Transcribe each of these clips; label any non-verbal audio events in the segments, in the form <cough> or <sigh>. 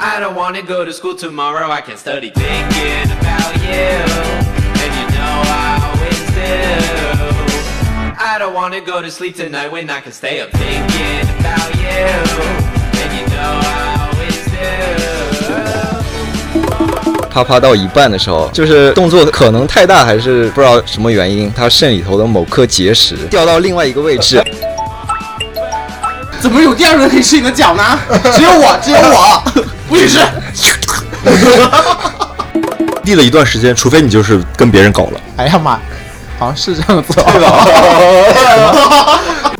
I don't wanna go to school tomorrow, I can study thinking about you. And you know I always do. I don't wanna go to sleep tonight when I can stay up thinking about you. And you know I always do. 啪啪到一半的时候，就是动作可能太大，还是不知道什么原因，他肾里头的某颗结石掉到另外一个位置。怎么有第二个人可以吃你的脚呢？只有我，只有我，不许吃。<laughs> 立了一段时间，除非你就是跟别人搞了。哎呀妈，好像是这样子。<laughs>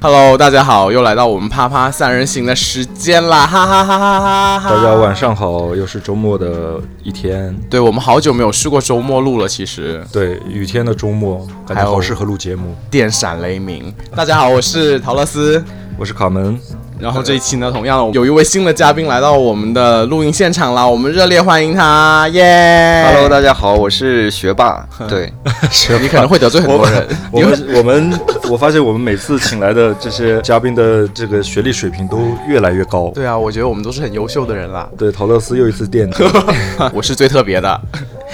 Hello，大家好，又来到我们啪啪三人行的时间啦，哈哈哈哈哈哈！大家晚上好，又是周末的一天。对我们好久没有试过周末录了，其实对，雨天的周末，感觉好适合录节目。电闪雷鸣。大家好，我是陶乐斯，我是卡门。然后这一期呢，同样有一位新的嘉宾来到我们的录音现场了，我们热烈欢迎他，耶！Hello，大家好，我是学霸。<laughs> 对，你可能会得罪很多人。我们 <laughs> 我们我发现我们每次请来的这些嘉宾的这个学历水平都越来越高。对啊，我觉得我们都是很优秀的人啦。对，陶乐斯又一次垫底，<laughs> 我是最特别的。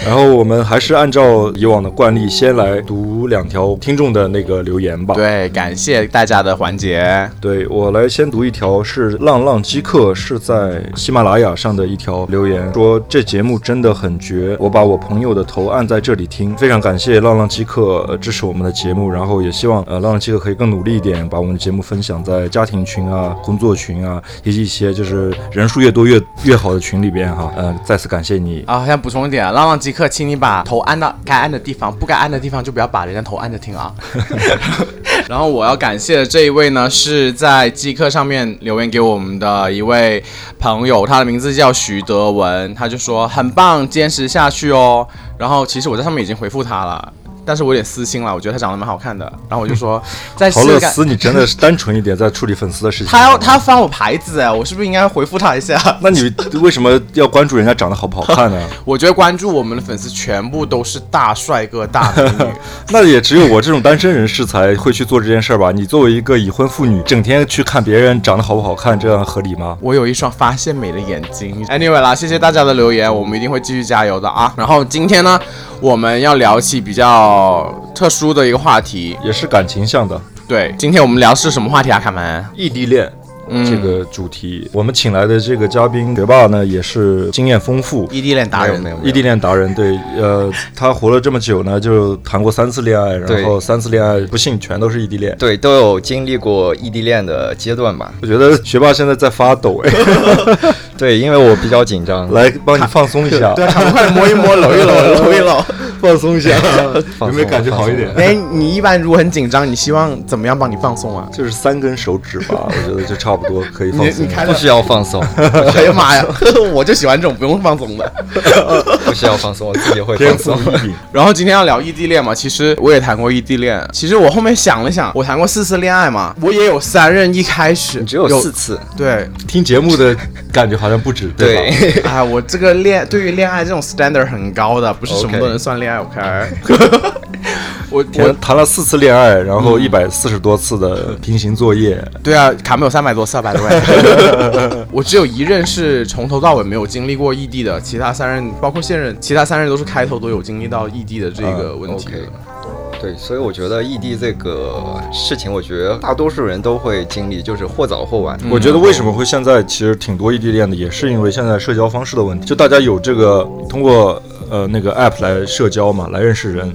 然后我们还是按照以往的惯例，先来读两条听众的那个留言吧。对，感谢大家的环节。对我来先读一条，是浪浪基克是在喜马拉雅上的一条留言，说这节目真的很绝，我把我朋友的头按在这里听，非常感谢浪浪基克支持我们的节目，然后也希望呃浪浪基克可以更努力一点，把我们的节目分享在家庭群啊、工作群啊，以及一些就是人数越多越越好的群里边哈。嗯，再次感谢你啊！想补充一点，浪浪即刻，请你把头按到该按的地方，不该按的地方就不要把人家头按着听啊。<laughs> 然后我要感谢的这一位呢，是在机刻上面留言给我们的一位朋友，他的名字叫徐德文，他就说很棒，坚持下去哦。然后其实我在上面已经回复他了。但是我有点私心了，我觉得他长得蛮好看的，然后我就说，<laughs> 在陶乐斯，你真的是单纯一点，在处理粉丝的事情。他要他翻我牌子哎，我是不是应该回复他一下？<laughs> 那你为什么要关注人家长得好不好看呢？<laughs> 我觉得关注我们的粉丝全部都是大帅哥大美女，那也只有我这种单身人士才会去做这件事儿吧？你作为一个已婚妇女，整天去看别人长得好不好看，这样合理吗？我有一双发现美的眼睛。Anyway 啦，谢谢大家的留言，我们一定会继续加油的啊！然后今天呢？我们要聊起比较特殊的一个话题，也是感情向的。对，今天我们聊是什么话题啊？卡门，异地恋。这个主题，我们请来的这个嘉宾学霸呢，也是经验丰富，异地恋达人，异地恋达人。对，呃，他活了这么久呢，就谈过三次恋爱，然后三次恋爱不幸全都是异地恋。对，都有经历过异地恋的阶段吧。我觉得学霸现在在发抖哎。<laughs> 对，因为我比较紧张，来帮你放松一下。<laughs> 对，快摸一摸，搂一搂，搂一搂，<laughs> 放松一下，<laughs> 有没有感觉好一点？哎，你一般如果很紧张，你希望怎么样帮你放松啊？<laughs> 就是三根手指吧，<laughs> 我觉得就差不多可以放松。不需要放松。哎呀妈呀，我就喜欢这种不用放松的。不需要放松，我自己会放松。然后今天要聊异地恋嘛，其实我也谈过异地恋。其实我后面想了想，我谈过四次恋爱嘛，我也有三任一开始只有四次。对，听节目的感觉好像不止。对，哎，我这个恋对于恋爱这种 standard 很高的，不是什么都能算恋爱。OK，<laughs> 我我谈了四次恋爱，然后一百四十多次的平行作业。对啊，卡没有三百多四，百多位。我只有一任是从头到尾没有经历过异地的，其他三任包括现任，其他三任都是开头都有经历到异地的这个问题。对，所以我觉得异地这个事情，我觉得大多数人都会经历，就是或早或晚。我觉得为什么会现在其实挺多异地恋的，也是因为现在社交方式的问题，就大家有这个通过呃那个 app 来社交嘛，来认识人。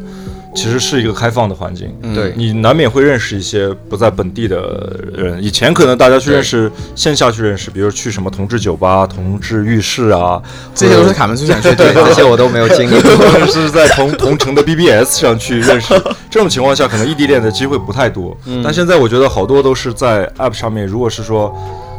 其实是一个开放的环境，对你难免会认识一些不在本地的人。以前可能大家去认识线下去认识，比如去什么同志酒吧、同志浴室啊，这些都是卡门最想去。<laughs> 对，这些我都没有经历过。<laughs> 是在同同城的 BBS 上去认识，这种情况下可能异地恋的机会不太多。但现在我觉得好多都是在 App 上面，如果是说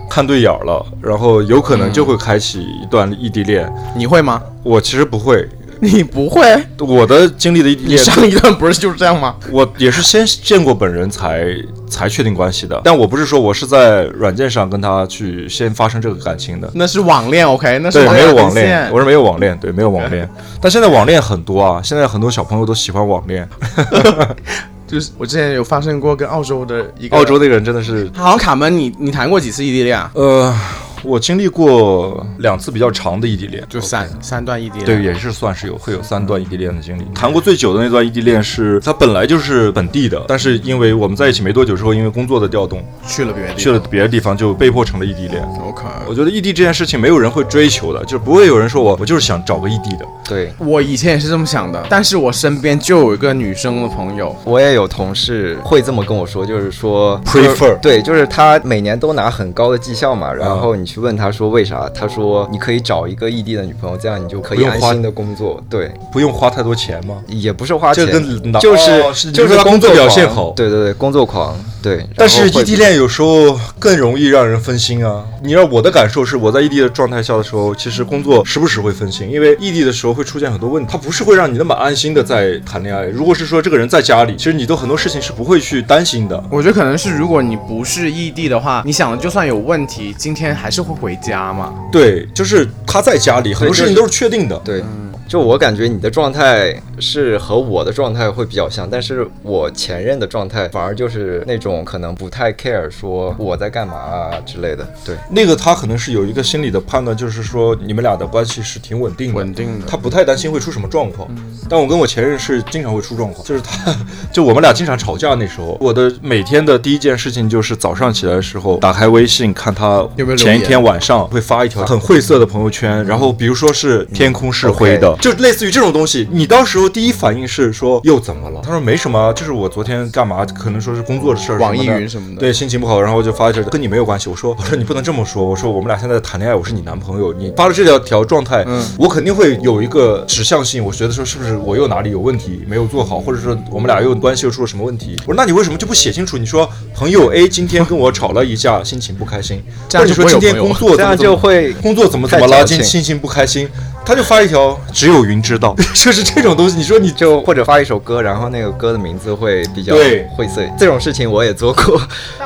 看对眼了，然后有可能就会开启一段异地恋。你会吗？我其实不会。<laughs> 你不会？我的经历的异地你恋，上一段不是就是这样吗？我也是先见过本人才才确定关系的。但我不是说我是在软件上跟他去先发生这个感情的。那是网恋，OK？那是对，没有网网恋，我是没有网恋，对，没有网恋。但现在网恋很多啊，现在很多小朋友都喜欢网恋。<laughs> 就是我之前有发生过跟澳洲的一个澳洲那个人真的是，好像卡门，你你谈过几次异地恋啊？呃，我经历过两次比较长的异地恋，就三三段异地恋。对，也是算是有会有三段异地恋的经历。谈过最久的那段异地恋是，他本来就是本地的，但是因为我们在一起没多久之后，因为工作的调动，去了别的地去了别的地方，就被迫成了异地恋。方。OK。我觉得异地这件事情没有人会追求的，就是不会有人说我我就是想找个异地的。对我以前也是这么想的，但是我身边就有一个女生的朋友，我也有同事会这么跟我说，就是说 Prefer 对，就是他每年都拿很高的绩效嘛，然后你去问他说为啥，他说你可以找一个异地的女朋友，这样你就可以花安心的工作。对，不用花太多钱吗？也不是花这钱，跟就是、就是工作表现狂好对对对，工作狂，对。但是异地恋有时候更容易让人分心啊。你让我的感受是，我在异地的状态下的时候，其实工作时不时会分心，因为异地的时候会出现很多问题，他不是会让你那么安心的在谈恋爱。如果是说这个人在家里，其实你都很多事情是不会去担心的。我觉得可能是如果你不是异地的话，你想就算有问题，今天还是会回家嘛。对，就是他在家里，很多事情都是确定的。对，就我感觉你的状态是和我的状态会比较像，但是我前任的状态反而就是那种可能不太 care 说我在干嘛啊之类的。对，那个他可能是有一个心理的判断，就是说你们俩的关系是挺稳定的，稳定的。他不太担心会出什么状况。但我跟我前任是经常会出状况，就是他，就我们俩经常吵架那时候，我的每天的第一件事情就是早上起来的时候打开微信看他有没有前一天晚上会发一条很晦涩的朋友圈，然后比如说是天空是灰的，就类似于这种东西，你当时候第一反应是说又怎么了？他说没什么，就是我昨天干嘛，可能说是工作的事儿，网易云什么的对，心情不好，然后就发一条跟你没有关系。我说我说你不能这么说，我说我们俩现在谈恋爱，我是你男朋友，你发了这条条状态，嗯我肯定会有一个指向性，我觉得说是不是我又哪里有问题没有做好，或者说我们俩又关系又出了什么问题？我说那你为什么就不写清楚？你说朋友 A 今天跟我吵了一架，心情不开心，这样或者说今天工作这样怎么怎么就会工作怎么怎么了，今心情不开心，他就发一条只有云知道，<laughs> 就是这种东西，你说你就或者发一首歌，然后那个歌的名字会比较对晦涩，这种事情我也做过。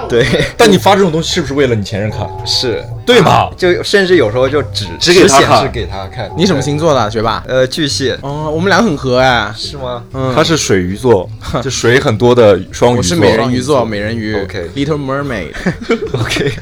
对，<laughs> 但你发这种东西是不是为了你前任看？是，对吧？就甚至有时候就只只给他看显示给他看。你什么？星座的啊，学霸？呃，巨蟹哦，我们俩很合哎。是吗？嗯，他是水鱼座，就水很多的双鱼座。我是美人鱼座，美人鱼。OK Little Mermaid。<laughs> OK，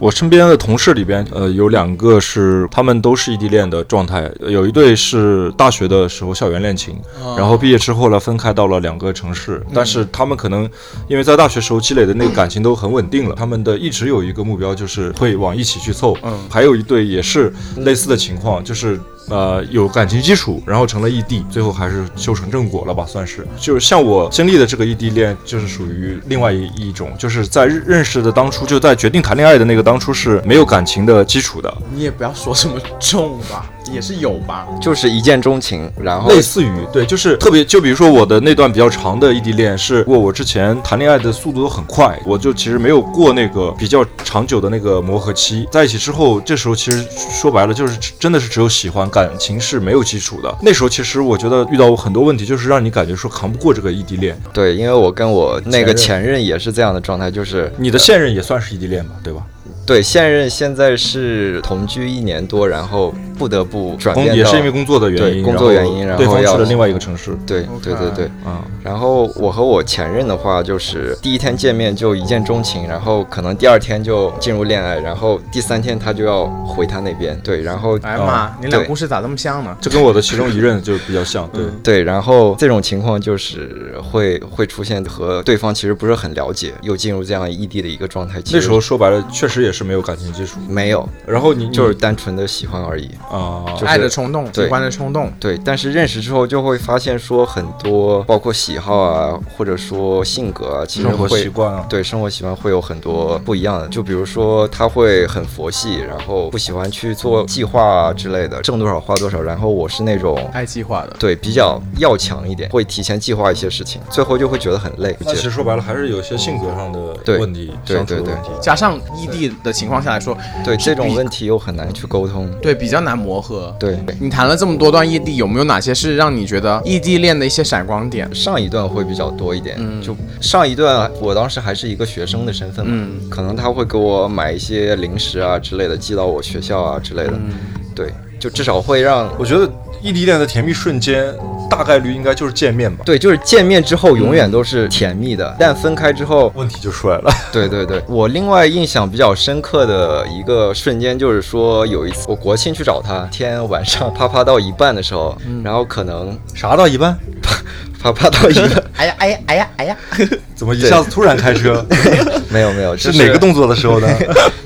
我身边的同事里边，呃，有两个是他们都是异地恋的状态，有一对是大学的时候校园恋情，然后毕业之后呢分开到了两个城市，但是他们可能因为在大学时候积累的那个感情都很稳定了，他们的一直有一个目标就是会往一起去凑。嗯还有一对也是类似的情况，就是。呃，有感情基础，然后成了异地，最后还是修成正果了吧，算是。就是像我经历的这个异地恋，就是属于另外一一种，就是在认认识的当初，就在决定谈恋爱的那个当初是没有感情的基础的，你也不要说这么重吧，也是有吧。就是一见钟情，然后类似于对，就是特别，就比如说我的那段比较长的异地恋，是过我之前谈恋爱的速度都很快，我就其实没有过那个比较长久的那个磨合期。在一起之后，这时候其实说白了就是真的是只有喜欢，感情是没有基础的。那时候其实我觉得遇到很多问题，就是让你感觉说扛不过这个异地恋。对，因为我跟我那个前前任也是这样的状态，就是你的现任也算是异地恋吧，对吧？对现任现在是同居一年多，然后不得不转工变也是因为工作的原因，对工作原因然后要方去了另外一个城市。对对对对。啊、然后我和我前任的话，就是第一天见面就一见钟情，然后可能第二天就进入恋爱，然后第三天他就要回他那边，对，然后哎呀妈，你俩故事咋这么像呢？这跟我的其中一任就比较像，对。对，然后这种情况就是会会出现和对方其实不是很了解，又进入这样异地的一个状态。其实那时候说白了，确实也是没有感情基础。没有，然后你你就是单纯的喜欢而已。啊，就是爱的冲动，喜欢的冲动。对，但是认识之后就会发现说很多，包括喜好啊，或者说性格啊，其实生活会习惯啊，对生活习惯会有很多不一样的。就比如说他会很佛系，然后不喜欢去做计划啊之类的，挣多少花多少。然后我是那种爱计划的，对比较要强一点，会提前计划一些事情，最后就会觉得很累。那其实说白了还是有一些性格上的问题，对对对。加上异地的情况下来说，对这种问题又很难去沟通。对比较难磨合。对，你谈了这么多段异地，有没有哪些是让你觉得异地恋的一些闪光点？上一段会比较多一点，就上一段我当时还是一个学生的身份嘛，嗯可能他会给我买一些零食啊之类的寄到我学校啊之类的，对，就至少会让我觉得异地恋的甜蜜瞬间，大概率应该就是见面吧。对，就是见面之后永远都是甜蜜的，但分开之后，问题就出来了，<laughs> 对对对，我另外印象比较深刻的一个瞬间就是说，有一次我国庆去找他，天晚上啪啪到一半的时候，然后可能啥到一半？<laughs> 啪啪到一个，<laughs> 哎呀哎呀哎呀哎呀！<laughs> 怎么一下子突然开车？<laughs> 没有没有，是就哪个动作的时候呢？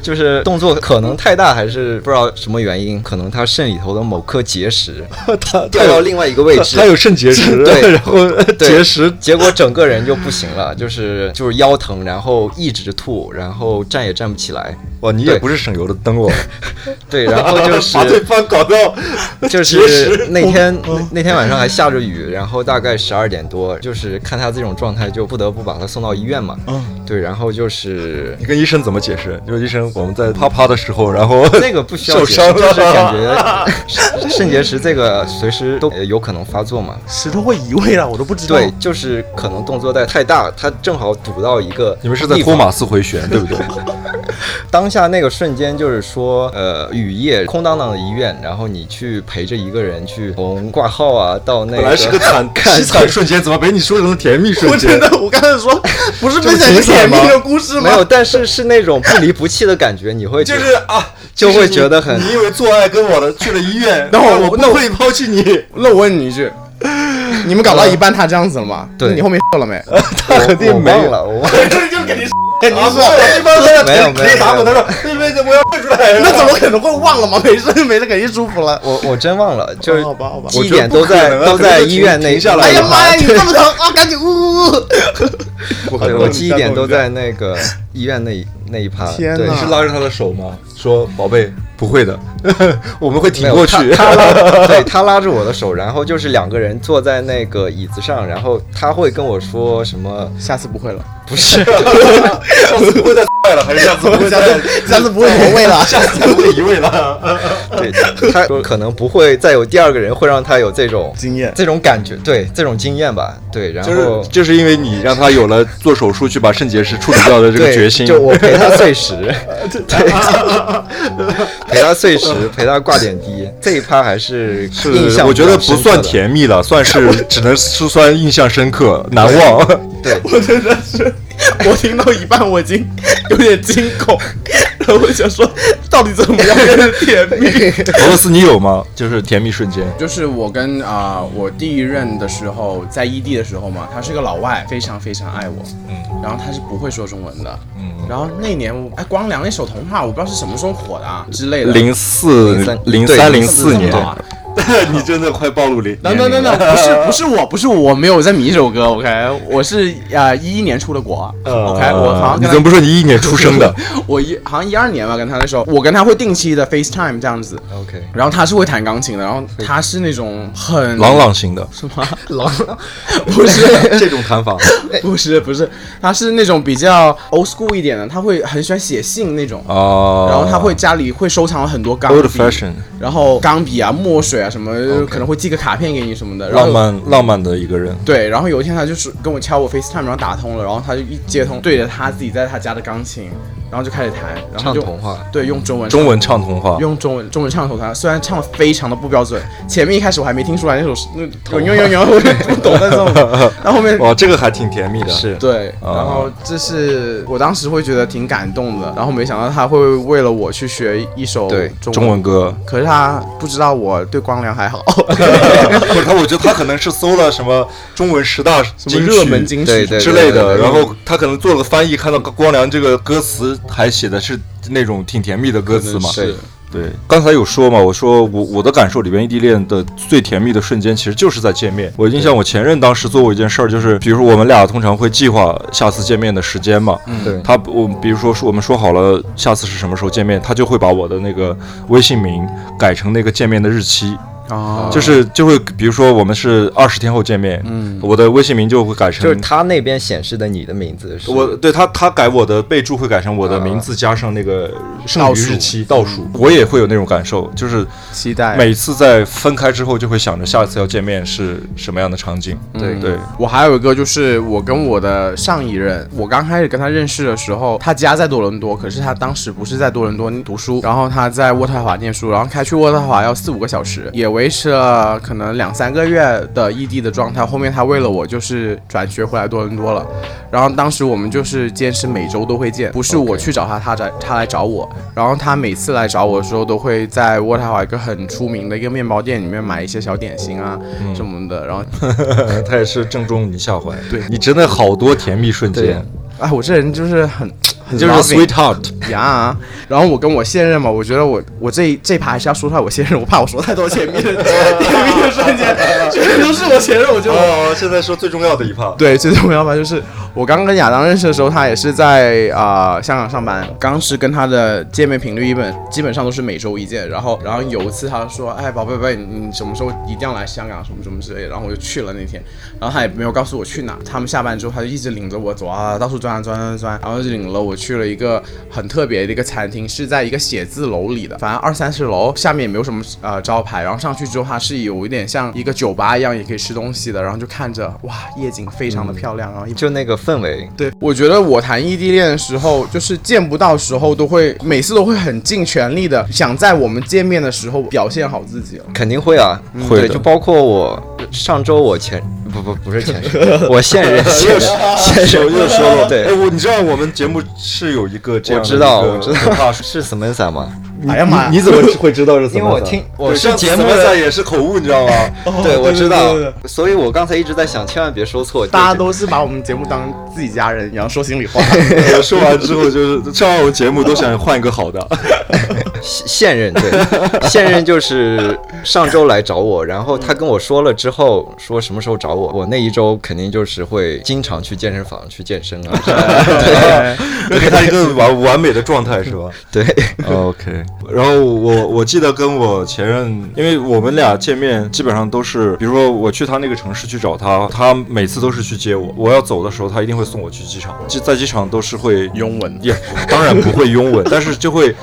就是动作可能太大，还是不知道什么原因，可能他肾里头的某颗结石他掉到另外一个位置，他有肾结石，对然后结石结果整个人就不行了，就是就是腰疼，然后一直吐，然后站也站不起来。哇，你也不是省油的灯哦，对，然后就是把对方搞到就是那天那那天晚上还下着雨，然后大概十二点多，就是看他这种状态，就不得不把他送到医院嘛。嗯对，然后就是你跟医生怎么解释？就是医生，我们在啪啪的时候，然后那个不需要解释就是感觉肾 <laughs> 肾结石这个随时都有可能发作嘛。石头会移位了，我都不知道。对，就是可能动作带太大，他正好堵到一个你们是在托马斯回旋，对不对？<laughs> 当下那个瞬间，就是说，呃，雨夜空荡荡的医院，然后你去陪着一个人去从挂号啊到那个，本来是个惨 <laughs> 看惨瞬间，怎么被你说成了甜蜜瞬间？我真的，我刚才说不是分享一个甜蜜的故事吗？没有，但是是那种不离不弃的感觉，你会就是啊，就会觉得很你因为做爱跟我的去了医院，<laughs> 然后我那我不会抛弃你。那我问你一句，你们搞到一半他这样子了吗？对你后面 <laughs> 了没？<laughs> 他肯定没有了，我忘了，这就肯定是你说对方在没有没有可以打我，他说那边我要退出来，那怎么可能会忘了吗？没事没事，肯定舒服了。我我真忘了，就是好吧好吧记忆点都在都在医院那一下来 <laughs> 哎呀妈呀，你这么疼啊！赶紧呜呜呜！我记忆点都在那个医院那一那一趴。对天哪你是拉着他的手吗？说宝贝，不会的，<laughs> 我们会挺过去。他他拉，<laughs> 对他拉着我的手，然后就是两个人坐在那个椅子上，然后他会跟我说什么？下次不会了。不是，下次不会再坏了，还是下次不会再下次不会同位了。下次不会移位了。<laughs> 对，他说可能不会再有第二个人会让他有这种经验这种感觉，对这种经验吧，对，然就是后就是因为你让他有了做手术去把肾结石处理掉的这个决心，就我陪他碎石，对，陪他碎石，陪他挂点滴，<laughs> 这一趴还是印是象，我觉得不算，甜蜜了，算是只能是算印象深刻、难忘。对，<laughs> 我真的是，<laughs> <laughs> 我听到一半我已经有点惊恐，然后我想说，到底怎么样才是甜蜜？俄 <laughs> 罗斯你有吗？就是甜蜜瞬间。就是我跟啊、我第一任的时候，在异地的时候嘛，他是个老外，非常非常爱我，嗯，然后他是不会说中文的，嗯，然后那年我哎光良那首《童话》，我不知道是什么时候火的啊之类的，零四、零三、零四年。对，<laughs> 你真的快暴露年 <laughs> 等等等等，不是不是我，不是我，没有在迷这首歌，OK，我是啊一一年出的国，OK，我好像你怎么不说你一一年出生的？<laughs> 我一好像一二年吧，跟他那时候，我跟他会定期的 FaceTime 这样子，OK，然后他是会弹钢琴的，然后他是那种很朗朗型的，什么？朗朗，不是。这种弹法。不是不是，他是那种比较 old school 一点的，他会很喜欢写信那种。哦，然后他会家里会收藏了很多钢笔 fashion 然后钢笔啊、墨水啊什么可能会寄个卡片给你什么的。浪漫浪漫的一个人。对，然后有一天他就是跟我敲我 FaceTime，然后打通了，然后他就一接通，对着他自己在他家的钢琴，然后就开始弹，然后就唱童话，对，用中文中文唱童话，用中文中文唱头他，虽然唱的非常的不标准，前面一开始我还没听出来那首是那有有有，我就不懂那种，<laughs> 然后后面哇，这个还挺甜蜜的。是对，啊然后这是我当时会觉得挺感动的，然后没想到他会为了我去学一首对中中文歌，可是他不知道我对光良还好，<laughs> 不是他我觉得他可能是搜了什么中文十大什么热门金曲之类的，然后他可能做了个翻译，看到光良这个歌词还写的是那种挺甜蜜的歌词嘛。是对，刚才有说嘛，我说我我的感受里边，异地恋的最甜蜜的瞬间，其实就是在见面。我印象我前任当时做过一件事儿，就是比如说我们俩通常会计划下次见面的时间嘛，对他我比如说说我们说好了下次是什么时候见面，他就会把我的那个微信名改成那个见面的日期。哦。就是就会比如说我们是二十天后见面，嗯，我的微信名就会改成就是他那边显示的你的名字是我对他，他改我的备注会改成我的名字加上那个剩余日期倒数，我也会有那种感受，就是期待。每次在分开之后就会想着下一次要见面是什么样的场景。对。对，我还有一个就是我跟我的上一任，我刚开始跟他认识的时候，他家在多伦多，可是他当时不是在多伦多读书，然后他在渥太华念书，然后开去渥太华要四五个小时，也维持了可能两三个月的异地的状态。后面他为了我就是转学回来多伦多了，然后当时我们就是坚持每周都会见，不是我去找他，他来他来找我，然后他每次来找我的时候都会在渥太华一个很出名的一个面包店里面买一些小点心啊什么的，然后 <laughs> <laughs> 他也是正中你下怀。对你真的好多甜蜜瞬间，哎，我这人就是很很就是 sweetheart。呀。然后我跟我现任嘛，我觉得我我这这盘还是要说出来我现任，我怕我说太多前面的甜蜜的瞬间，全都是我前任，我就。哦，现在说最重要的一 part。对，最重要吧，就是我刚跟亚当认识的时候，他也是在啊、呃香港上班。当时跟他的见面频率一本基本上都是每周一见。然后，然后有一次他说：“哎，宝贝宝贝，你你什么时候一定要来香港？什么什么之类的。”然后我就去了那天。然后他也没有告诉我去哪。他们下班之后，他就一直领着我走啊，到处转啊转啊转啊，然后就领了我去了一个很特别的一个餐厅，是在一个写字楼里的，反正二三十楼，下面也没有什么呃招牌。然后上去之后，它是有一点像一个酒吧一样，也可以吃东西的。然后就看着哇，夜景非常的漂亮，然后就那个氛围，对，我觉得我谈异地恋的时候，就是见不到时候，都会每次都会很尽全力的想在我们见面的时候表现好自己。肯定会啊，对，会的就包括我上周我前不不不是前任，<laughs> 我现任 <laughs> 现任现又任又说了，对哎，我你知道我们节目是有一个这样我知道我知道可怕 <laughs> 是 Samantha 吗？哎呀妈呀！你怎么会知道是怎么？因为我听我是节目的，也是口误，你知道吗？对我知道所以我刚才一直在想，千万别说错，大家都是把我们节目当自己家人一样说心里话。我说完之后就是上完我们节目都想换一个好的。现 <laughs> 现任对，现任就是上周来找我，然后他跟我说了之后，说什么时候找我，我那一周肯定就是会经常去健身房去健身啊，<laughs> 对给他一个完完美的状态是吧对，？OK。然后我我记得跟我前任，因为我们俩见面基本上都是，比如说我去他那个城市去找他，他每次都是去接我。我要走的时候，他一定会送我去机场。就在机场都是会拥吻也当然不会拥吻，但是就会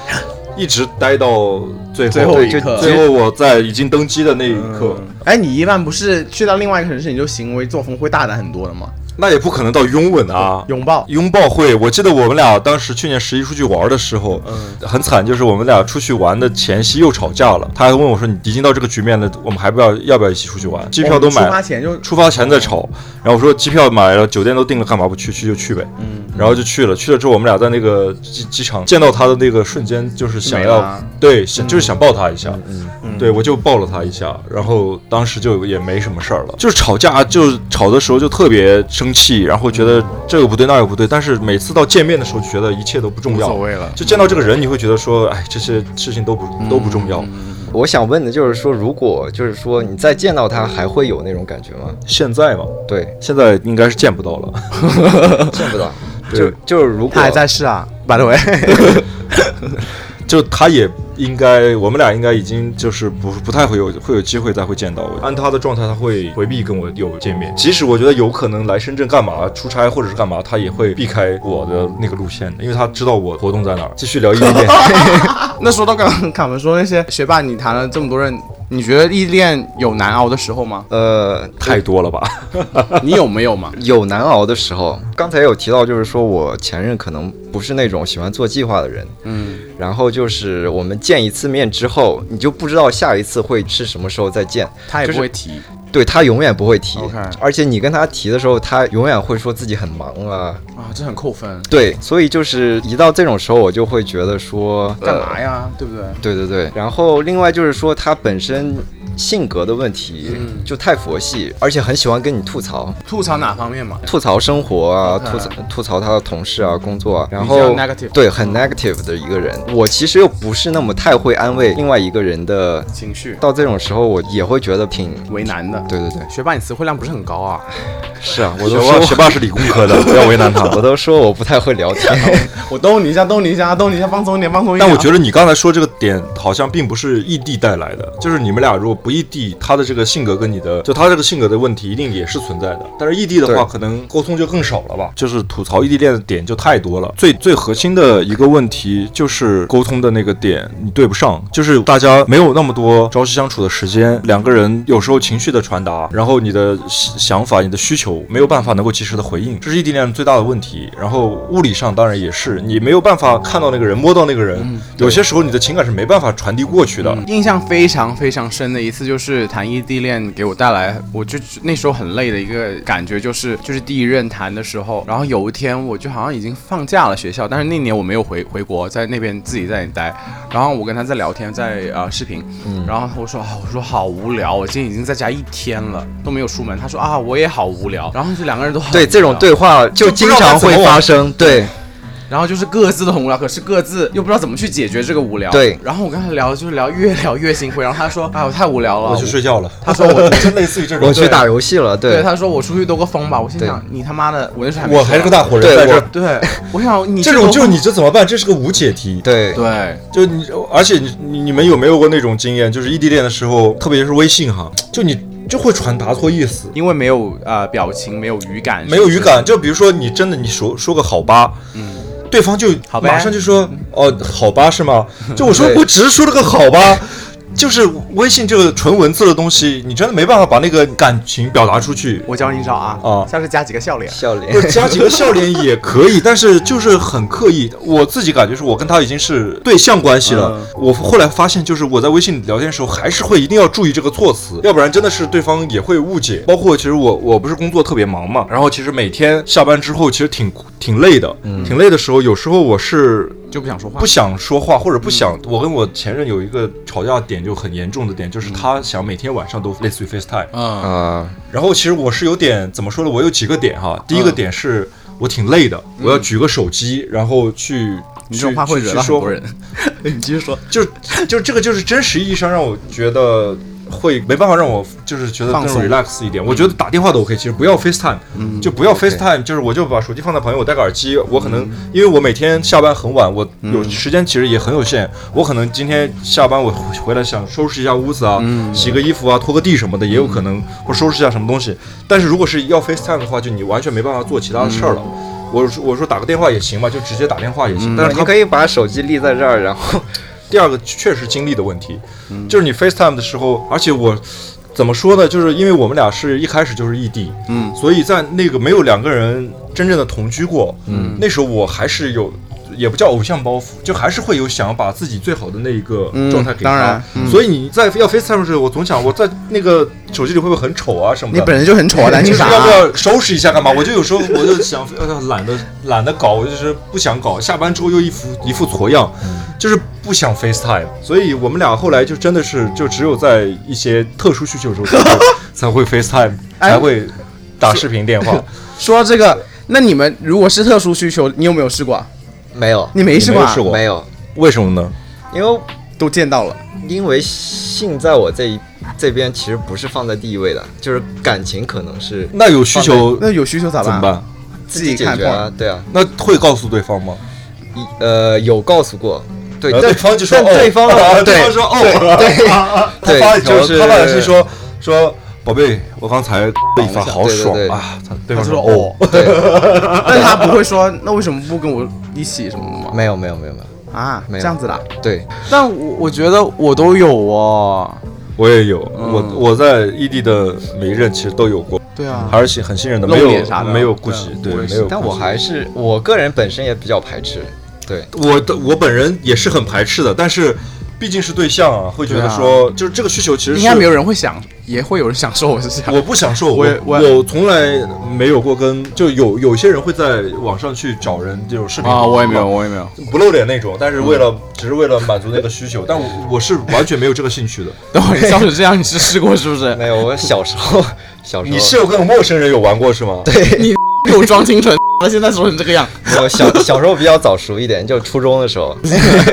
一直待到最后。最后一刻最后我在已经登机的那一刻，哎，你一般不是去到另外一个城市，你就行为作风会大胆很多的吗？那也不可能到拥吻啊。拥抱。拥抱会，我记得我们俩当时去年十一出去玩的时候，很惨，就是我们俩出去玩的前夕又吵架了。他还问我说：“你已经到这个局面了，我们还不要要不要一起出去玩？机票都买出发前就出发前再吵，然后我说机票买了，酒店都订了，干嘛不去？去就去呗。嗯，然后就去了。去了之后，我们俩在那个机机场见到他的那个瞬间，就是想要对，想就是想抱他一下。嗯嗯，对我就抱了他一下，然后当时就也没什么事儿了。就是吵架，就吵的时候就特别生气，然后觉得这个不对那个不对，但是每次到见面的时候，就觉得一切都不重要，无所谓了。就见到这个人，你会觉得说，哎，这些事情都不都不重要。我想问的就是说，如果就是说你再见到他，还会有那种感觉吗？现在吗，对，现在应该是见不到了。<laughs> 见不到，<laughs> 就就是如果他还在世啊，<laughs> by the way。就他也应该，我们俩应该已经就是不不太会有会有机会再会见到我。按他的状态，他会回避跟我有见面。即使我觉得有可能来深圳干嘛出差或者是干嘛，他也会避开我的那个路线的，因为他知道我活动在哪儿。<laughs> 继续聊异地恋，那说到刚刚卡门说那些学霸，你谈了这么多人，你觉得异地恋有难熬的时候吗？呃，太多了吧？<laughs> 你有没有嘛？有难熬的时候。刚才有提到，就是说我前任可能不是那种喜欢做计划的人，嗯，然后就是我们见一次面之后，你就不知道下一次会是什么时候再见，他也不会提。对他永远不会提而且你跟他提的时候，他永远会说自己很忙啊。啊，这很扣分。对，所以就是一到这种时候，我就会觉得说干嘛？呀？对不对？呃对对对，然后另外就是说他本身性格的问题嗯就太佛系，而且很喜欢跟你吐槽，吐槽哪方面嘛？吐槽生活啊，吐槽吐槽他的同事啊、工作啊，然后 negative 对很 negative 的一个人。我其实又不是那么太会安慰另外一个人的，情绪到这种时候我也会觉得挺，为难的。对对对，学霸，你词汇量不是很高啊。是啊，我学都说学霸是理工科的，<laughs> 不要为难他。我都说我不太会聊天，<laughs> 我逗你一下，逗你一下，逗你一下，放松一点，放松一点。但我觉得你刚才说这个点好像并不是异地带来的，就是你们俩如果不异地，他的这个性格跟你的，就他这个性格的问题一定也是存在的。但是异地的话，可能沟通就更少了吧，就是吐槽异地恋的点就太多了。最最核心的一个问题就是沟通的那个点你对不上，就是大家没有那么多朝夕相处的时间，两个人有时候情绪的传达，然后你的想想法、你的需求没有办法能够及时的回应，这是异地恋最大的问题。然后物理上当然也是，你没有办法看到那个人、摸到那个人，有些时候你的情感是没办法传递过去的。印象非常非常深的一一次，就是谈异地恋给我带来，我就那时候很累的一个感觉，就是就是第一任谈的时候，然后有一天我就好像已经放假了学校，但是那年我没有回回国，在那边自己在那待，然后我跟他在聊天，在呃视频，然后我说啊，我说好无聊，我今天已经在家一天了都没有出门，他说啊我也好无聊，然后就两个人都好对这种对话就经常会发生，对然后就是各自都很无聊，可是各自又不知道怎么去解决这个无聊。对然后我跟他聊，就是聊越聊越心灰。然后他说：“哎，我太无聊了。”我去睡觉了。他说我就类似于这种，我去打游戏了，对，对他说我出去兜个风吧。我心对想，你他妈的，我那时候还我还是个大火。活人，对在这对，我想你这种就你这怎么办？这是个无解题。对对，就你，而且你你你们有没有过那种经验？就是异地恋的时候，特别是微信哈，就你就会传达错意思，因为没有呃表情，没有语感，没有语感。就比如说你真的你说说个好吧，嗯，对方就马上就说哦好吧是吗？就我说我只是说了个好吧。就是微信这个纯文字的东西，你真的没办法把那个感情表达出去。我教你找啊，啊下次加几个笑脸。笑脸加几个笑脸也可以，但是就是很刻意。我自己感觉是我跟他已经是对象关系了。我后来发现，就是我在微信聊天的时候，还是会一定要注意这个措辞，要不然真的是对方也会误解。包括其实我我不是工作特别忙嘛，然后其实每天下班之后其实挺挺累的，挺累的时候，有时候我是就不想说话不。想说话，或者不想。我跟我前任有一个吵架点就很严重的点，就是他想每天晚上都类似于 FaceTime。嗯，啊，然后其实我是有点怎么说呢？我有几个点哈。第一个点是我挺累的，我要举个手机，然后去你这种话会惹到很多人。<laughs> 你继续说。就就这个就是真实意义上让我觉得。会没办法让我就是觉得更 relax 一点。我觉得打电话都 OK，其实不要 FaceTime，、就不要 FaceTime，就是我就把手机放在旁边，我戴个耳机。我可能因为我每天下班很晚，我有时间其实也很有限。我可能今天下班我回来想收拾一下屋子啊，洗个衣服啊，拖个地什么的也有可能，或收拾一下什么东西。但是如果是要 FaceTime 的话，就你完全没办法做其他的事儿了。我说我说打个电话也行嘛，就直接打电话也行。但是他你可以把手机立在这儿，然后第二个确实精力的问题，就是你 FaceTime 的时候，而且我怎么说呢？就是因为我们俩是一开始就是异地，嗯，所以在那个没有两个人真正的同居过，嗯，那时候我还是有。也不叫偶像包袱，就还是会有想要把自己最好的那一个状态给他。当然嗯所以你在要 FaceTime 的时候，我总想我在那个手机里会不会很丑啊什么的。你本人就很丑啊，担心啥啊？就是要不要收拾一下干嘛？我就有时候我就想，呃，懒得懒得搞，我就是不想搞。下班之后又一副一副挫样，就是不想 FaceTime。所以我们俩后来就真的是，就只有在一些特殊需求的时候才会才会 <laughs> FaceTime，哎才会打视频电话。说到这个，那你们如果是特殊需求，你有没有试过啊？没有你没试过没有试过没有，为什么呢？因为都见到了。因为性在我这一这边其实不是放在第一位的，就是感情可能是那有需求那有需求咋办？怎么办？自己解决啊，对啊，那会告诉对方吗？一呃有告诉过，对，但对方就说哦，但对方说哦，对 <laughs> <laughs> 他对发一条，就是他发短信说说宝贝，我刚才 <laughs> 一发好爽啊！他对。方他说说哦，哦，<laughs> 但他不会说，那为什么不跟我一起什么的吗？没有没有没有没有，啊，没有。这样子的啊。对，但我我觉得我都有哦。我也有，嗯。我我在异地的每一任其实都有过，对啊，还是信很信任的，没有没有顾忌，对，没有。但我还是我个人本身也比较排斥，对，我的我本人也是很排斥的，但是毕竟是对象啊，会觉得说，就是这个需求其实是应该没有人会想，也会有人享受。<laughs> 我是想，我不享受，我我我我从来没有过跟就有有些人会在网上去找人这种视频啊，我也没有，我也没有。不露脸那种，但是为了、只是为了满足那个需求，但我我是完全没有这个兴趣的。<laughs> 等会儿你笑成这样，你是试过是不是？没有，我小时候小时候你是有跟陌生人有玩过是吗？对，<laughs> 给我装清纯，现在说成这个样。<laughs> 我小小时候比较早熟一点，就初中的时候，没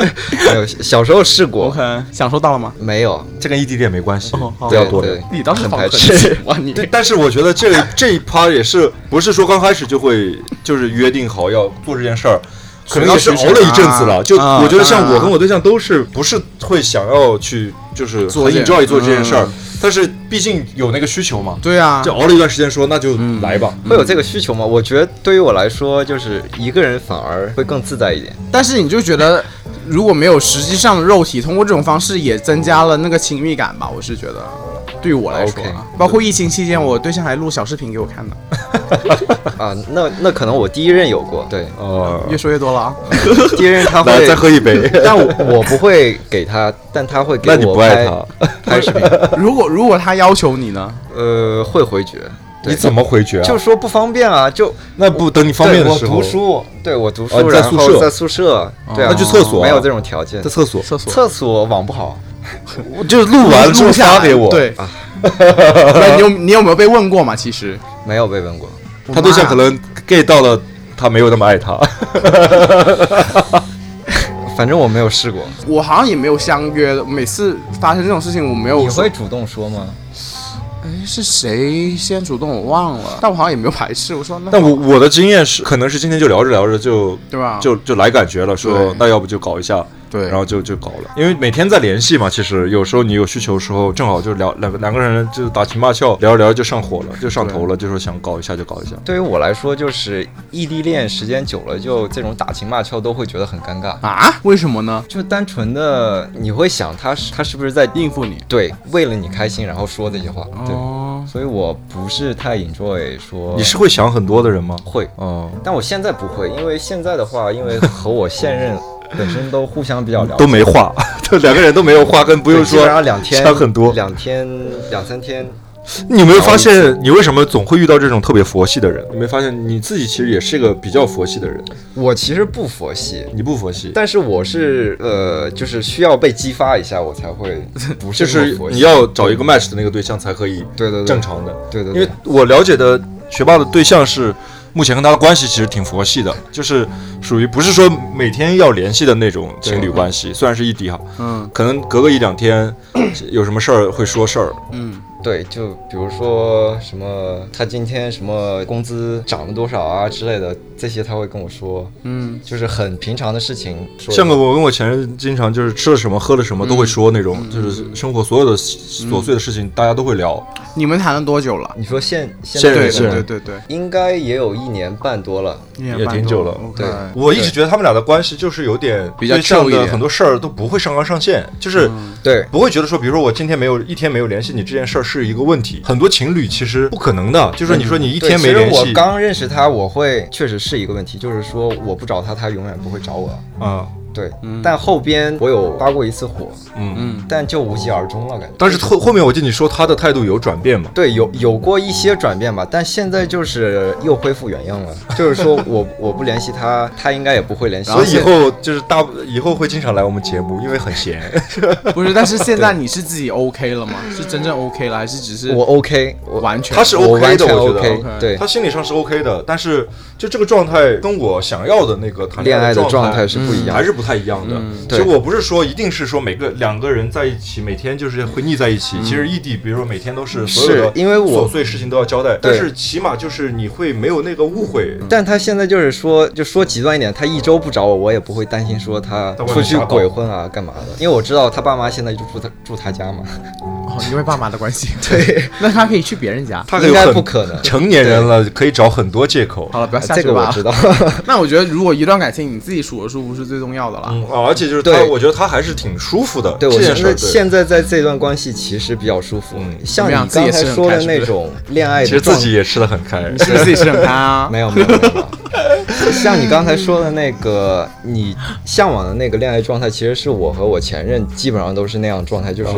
<laughs> 有小时候试过，OK，享受到了吗？没有，这跟异地恋没关系，哦不要多聊对。你倒是放很排斥 <laughs> 哇，你，但是我觉得这这一趴也是不是说刚开始就会就是约定好要做这件事儿，可能也是熬了一阵子了。就啊我觉得像我跟我对象都是不是会想要去就是很做这 enjoy 做这件事儿嗯，但是毕竟有那个需求嘛，对啊就，熬了一段时间说那就来吧。会有这个需求吗？我觉得对于我来说，就是一个人反而会更自在一点。但是你就觉得如果没有实际上的肉体，通过这种方式也增加了那个亲密感吧？我是觉得。对于我来说包括疫情期间，我对象还录小视频给我看呢。<laughs> 啊，那那可能我第一任有过，对，哦，越说越多了啊！<laughs> 第一任他会再喝一杯。<laughs> 但我我不会给他，但他会给那你我拍不爱他？拍视频，如果如果他要求你呢？呃，会回绝，对你怎么回绝啊？就说不方便啊，就那不等你方便的时候我读，书，对我读书，哦你在然宿舍后在宿舍，对啊，那去厕所啊没有这种条件在，厕所，厕所厕所网不好，<laughs> 我就录完之后下发给我。对，<laughs> 那你有你有没有被问过嘛？其实没有被问过。他对象可能 get 到了，他没有那么爱他。<laughs> 反正我没有试过。我好像也没有相约的，每次发生这种事情我没有说你会主动说吗？哎是谁先主动我忘了，但我好像也没有排斥。我说那但我我的经验是，可能是今天就聊着聊着就对吧？就就来感觉了，说那要不就搞一下，对，然后就就搞了。因为每天在联系嘛，其实有时候你有需求的时候，正好就聊两个两个人就打情骂俏，聊着聊着就上火了，就上头了，就说想搞一下就搞一下。对于我来说，就是异地恋时间久了，就这种打情骂俏都会觉得很尴尬。啊？为什么呢？就单纯的你会想他是他是不是在应付你对为了你开心然后说这些话，对，哦，所以我不是太 enjoy 说你是会想很多的人吗？会，哦，但我现在不会，因为现在的话，因为和我现任本身都互相比较了解，都没话，<laughs> 就两个人都没有话，跟不用说对基本上两天差很多。两天两三天，你有没有发现，你为什么总会遇到这种特别佛系的人？你没发现你自己其实也是一个比较佛系的人？我其实不佛系。你不佛系，但是我是呃，就是需要被激发一下，我才会 <laughs> 不是就是你要找一个 match 的那个对象才可以对对对正常的。对对对，因为我了解的学霸的对象是，目前跟他的关系其实挺佛系的，就是属于不是说每天要联系的那种情侣关系，虽然是异地哈，嗯。可能隔个一两天有什么事儿会说事儿，嗯，对，就比如说什么他今天什么工资涨了多少啊之类的，这些他会跟我说，嗯，就是很平常的事情说。像个我跟我前任经常就是吃了什么喝了什么都会说那种，就是生活所有的琐碎的事情大家都会聊。你们谈了多久了？你说现现现在对对对应该也有一年半多了。也挺久了对我一直觉得他们俩的关系就是有点比较对象 chill 一点的很多事儿都不会上纲上线，就是对，不会觉得说，比如说我今天没有一天没有联系你这件事儿是一个问题。很多情侣其实不可能的，就是你说你一天没联系其实我刚认识他，我会确实是一个问题，就是说我不找他，他永远不会找我。啊，对，但后边我有发过一次火，嗯嗯。但就无疾而终了，感觉。但是后后面我记得你说他的态度有转变嘛？对，有有过一些转变吧，但现在就是又恢复原样了。<laughs> 就是说我我不联系他，他应该也不会联系我。所以以后就是大以后会经常来我们节目，因为很闲。<laughs> 不是，但是现在你是自己 OK 了吗？<laughs> 是真正 OK 了，还是只是我 OK，我完全他是 OK 的，完全我觉得 OK，对他心理上是 OK 的，但是就这个状态跟我想要的那个谈恋爱的状状态是不一样的。还是不太一样的。其实我不是说一定是说每个两个人在一起，每天就是会腻在一起。其实异地，比如说每天都是所有的因为琐碎事情都要交代，但是起码就是你会没有那个误会。但他现在就是说，就说极端一点，他一周不找我，我也不会担心说他出去鬼混啊，干嘛的？因为我知道他爸妈现在就住他住他家嘛。哦，因为爸妈的关系。<laughs> 对，那他可以去别人家。他应该不可能成年人了可以找很多借口。好了，不要下这去吧。个我知道。<laughs> 那我觉得，如果一段感情你自己数得舒服是最重要的了。嗯，啊而且就是他，对我觉得他还是挺舒服的。对我现在这件事儿，对现在在这段关系其实比较舒服。嗯像你刚才说的那种恋爱其实自己也吃的很开。是不是自己吃很开啊？没有没有没有。<laughs> 像你刚才说的那个，你向往的那个恋爱状态，其实是我和我前任基本上都是那样状态，就是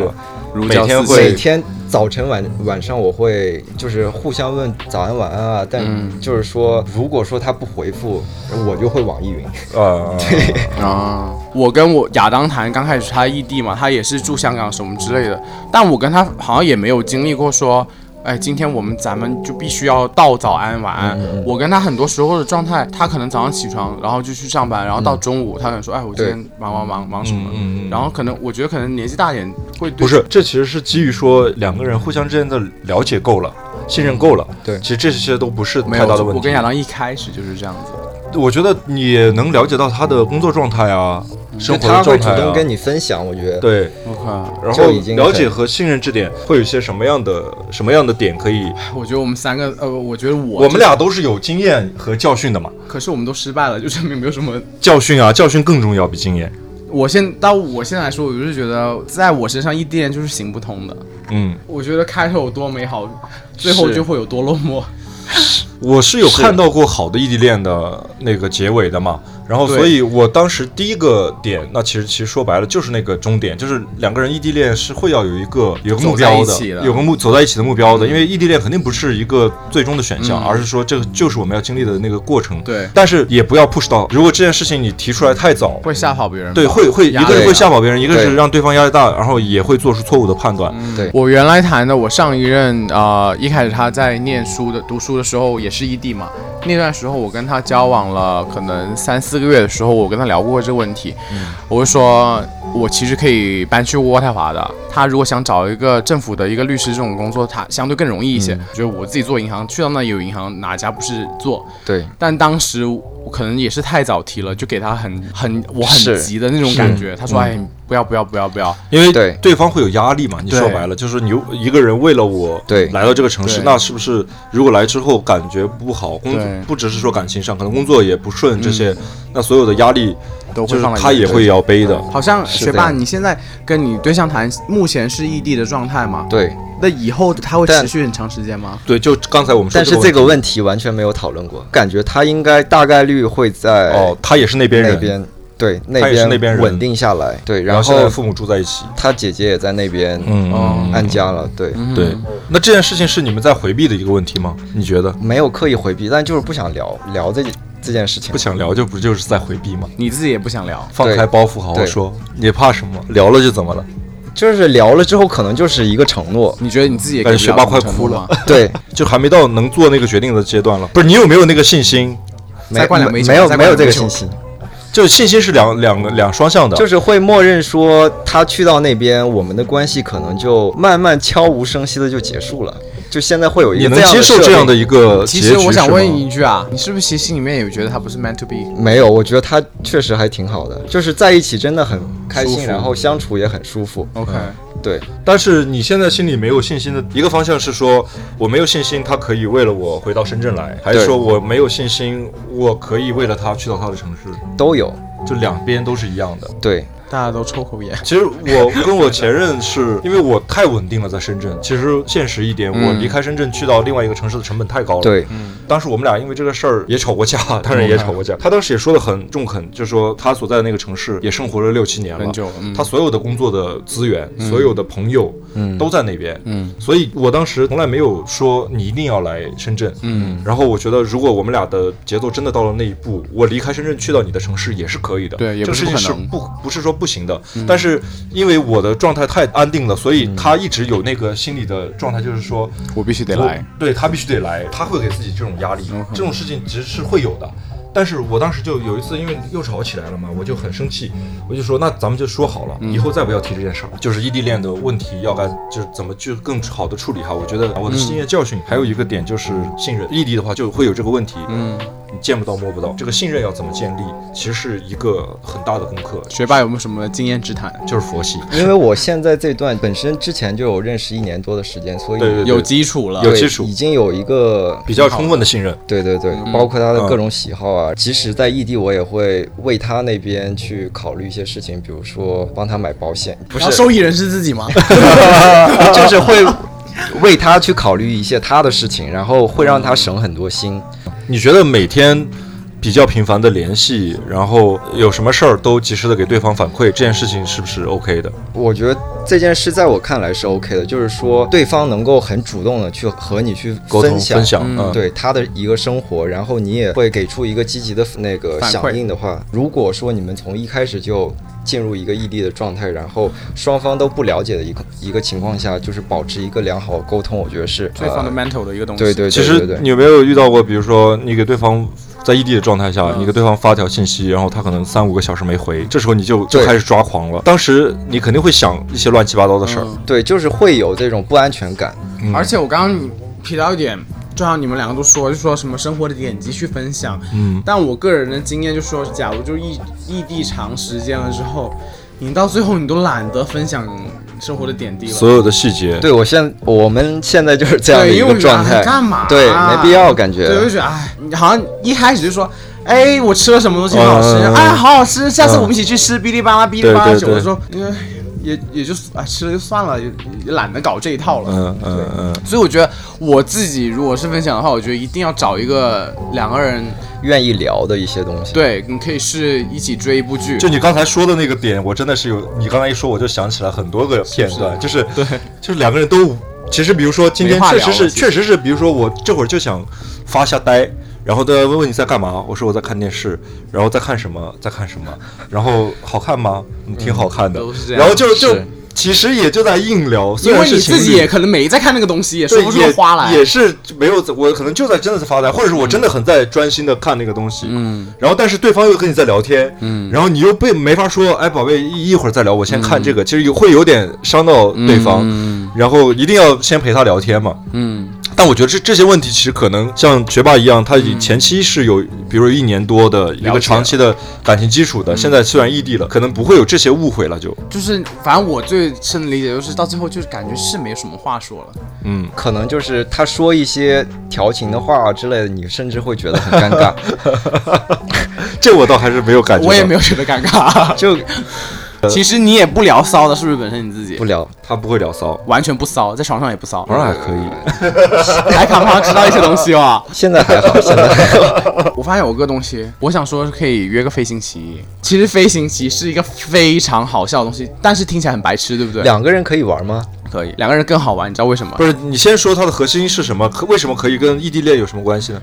每天会每天早晨晚晚上我会就是互相问早安晚安啊，但就是说，如果说他不回复，我就会网易云。<laughs> 啊，啊，我跟我亚当谈刚开始他异地嘛，他也是住香港什么之类的，但我跟他好像也没有经历过说，哎，今天我们咱们就必须要道早安晚安。我跟他很多时候的状态，他可能早上起床，然后就去上班，然后到中午，他可能说，哎，我今天忙忙忙忙什么，然后可能我觉得可能年纪大点会对不是，这其实是基于说两个人互相之间的了解够了，信任够了。对其实这些都不是没有，太大的问题。我跟亚当一开始就是这样子。我觉得你也能了解到他的工作状态啊，生活状态啊。主动跟你分享，我觉得。对，OK，然后已经了解和信任这点会有一些什么样的什么样的点可以？我觉得我们三个，呃，我觉得我我们俩都是有经验和教训的嘛，可是我们都失败了，就证明没有什么。教训啊，教训更重要比经验。我现到我现在来说，我就是觉得在我身上异地恋就是行不通的。嗯，我觉得开头有多美好，最后就会有多落寞。<laughs> 我是有看到过好的异地恋的那个结尾的嘛，然后所以我当时第一个点，那其实其实说白了就是那个终点，就是两个人异地恋是会要有一个有个目标的有个目走在一起的目标的，因为异地恋肯定不是一个最终的选项，而是说这个就是我们要经历的那个过程。对。但是也不要 push 到，如果这件事情你提出来太早，会吓跑别人。对，会会一个是会吓跑别人，一个是让对方压力大，然后也会做出错误的判断。对，我原来谈的，我上一任呃，一开始他在念书的读书的时候也是异地嘛。那段时候我跟他交往了可能三四个月的时候，我跟他聊过这个问题。我就说，我其实可以搬去渥太华的。他如果想找一个政府的一个律师这种工作，他相对更容易一些。觉得我自己做银行，去到那有银行，哪家不是做？对，但当时我可能也是太早提了，就给他很很我很急的那种感觉。他说：“哎，不要不要不要不要。”因为对。对方会有压力嘛，你说白了就是你一个人为了我对。来到这个城市，那是不是如果来之后感觉不好，工作不只是说感情上，可能工作也不顺这些，那所有的压力就是都会放在他也会要背的。好像学霸，你现在跟你对象谈，目前是异地的状态吗？对，那以后他会持续很长时间吗？对，就刚才我们说但是这这个问题完全没有讨论过，感觉他应该大概率会在哦，他也是那边人，那边，对那边那边稳定下来，对，然然后后现在父母住在一起。他姐姐也在那边嗯，嗯安家了，对，对。那这件事情是你们在回避的一个问题吗？你觉得没有刻意回避，但就是不想聊聊这这件事情不。想聊就不就是在回避吗？你自己也不想聊，放开包袱，好好说，你怕什么？聊了就怎么了？就是聊了之后，可能就是一个承诺，你觉得你自己也感觉学霸快哭了？对，<laughs> 就还没到能做那个决定的阶段了。不是你有没有那个信心？没再灌两杯酒没有没有这个信心，就信心是两两个两双向的，就是会默认说他去到那边，我们的关系可能就慢慢悄无声息的就结束了。就现在会有一你能个这样的设接受这样的一个其结局实我想问你一句啊，你是不是其实心里面也觉得他不是 meant to be？没有，我觉得他确实还挺好的，就是在一起真的很开心，然后相处也很舒服。OK，对，但是你现在心里没有信心的一个方向是说，我没有信心他可以为了我回到深圳来，还是说我没有信心我可以为了他去到他的城市？都有。就两边都是一样的。对，大家都抽口烟。其实我跟我前任是因为我太稳定了，在深圳。<laughs> 其实现实一点，我离开深圳去到另外一个城市的成本太高了。对，当时我们俩因为这个事儿也吵过架，当然也吵过架。他当时也说的很中肯，就说他所在的那个城市也生活了六七年了，很久嗯他所有的工作的资源、所有的朋友，都在那边。嗯，所以我当时从来没有说你一定要来深圳。嗯，然后我觉得，如果我们俩的节奏真的到了那一步，我离开深圳去到你的城市也是可以的。对也不这个事情是是不可能不不是说不行的，但是因为我的状态太安定了，所以他一直有那个心理的状态，就是说我必须得来。对他必须得来，他会给自己这种压力，这种事情其实是会有的。但是我当时就有一次，因为又吵起来了嘛，我就很生气，我就说那咱们就说好了，以后再不要提这件事儿，就是异地恋的问题要该就是怎么去更好的处理哈。我觉得我的经验教训还有一个点就是信任，异地的话就会有这个问题，嗯，你见不到摸不到，这个信任要怎么建立，其实是一个很大的功课，学霸有没有什么经验之谈？就是佛系。因为我现在这段本身之前就有认识一年多的时间，所以对对对有基础了，有基础已经有一个比较充分的信任，对对对，包括他的各种喜好啊。即使在异地，我也会为他那边去考虑一些事情，比如说帮他买保险，不是，受益人是自己吗？<laughs> 就是会 <laughs> 为他去考虑一些他的事情，然后会让他省很多心。你觉得每天比较频繁的联系，然后有什么事儿都及时的给对方反馈，这件事情是不是 OK 的？我觉得这件事在我看来是 OK 的，就是说对方能够很主动的去和你去沟通分享分享，嗯，对他的一个生活，然后你也会给出一个积极的那个反馈响应的话，如果说你们从一开始就进入一个异地的状态，然后双方都不了解的一个一个情况下，就是保持一个良好的沟通，我觉得是最呃 fundamental 的一个东西。对对其实对对对你有没有遇到过，比如说你给对方在异地的状态下，你给对方发条信息，然后他可能三五个小时没回，这时候你就就开始抓狂了。当时你肯定会想一些乱七八糟的事儿，嗯对，就是会有这种不安全感。嗯而且我刚刚提到一点，就像你们两个都说，就说什么生活的点滴去分享。嗯，但我个人的经验就说，假如就异异地长时间了之后，你到最后你都懒得分享生活的点滴了。所有的细节，对我现我们现在就是这样的对，一因为我觉得个状态哎，干嘛、对，没必要感觉。对，我就觉得哎，你好像一开始就说。哎，我吃了什么东西很好吃？嗯哎，好好吃！下次我们一起去吃哔哩吧啦，哔哩吧啦我说，因为也也就啊，吃了就算了，也也懒得搞这一套了。嗯嗯嗯，所以我觉得我自己如果是分享的话，我觉得一定要找一个两个人，愿意聊的一些东西。对，你可以是一起追一部剧，就你刚才说的那个点，我真的是有，你刚才一说，我就想起来很多个片段，就是对，就是两个人都，其实比如说今天确实是确实是，比如说我这会儿就想发下呆，然后他问问你在干嘛，我说我在看电视，然后在看什么，在看什么，然后好看吗？嗯，挺好看的。然后就就其实也就在硬聊，虽因然是情为你自己也可能没在看那个东西，也说，不出也花来。也是没有，我可能就在真的在发呆，或者是我真的很在专心的看那个东西，嗯，然后但是对方又跟你在聊天，嗯，然后你又被没法说，哎，宝贝，一一会儿再聊，我先看这个，其实有会有点伤到对方，嗯。然后一定要先陪他聊天嘛，嗯，但我觉得这这些问题其实可能像学霸一样，他以前期是有，比如一年多的一个长期的感情基础的，现在虽然异地了，可能不会有这些误会了，就，就是反正我最深的理解就是到最后就是感觉是没有什么话说了。嗯，可能就是他说一些调情的话之类的，你甚至会觉得很尴尬。<laughs> 这我倒还是没有感觉，我也没有觉得尴尬。就其实你也不聊骚的，是不是？本身你自己不聊，他不会聊骚，完全不骚，在床上也不骚，床上还可以。<laughs> 还看不上知道一些东西哦。现在还好，<laughs> 现在还好。我发现有个东西，我想说是可以约个飞行棋。其实飞行棋是一个非常好笑的东西，但是听起来很白痴，对不对？两个人可以玩吗？可以，两个人更好玩，你知道为什么？不是，你先说它的核心是什么？可为什么可以跟异地恋有什么关系呢？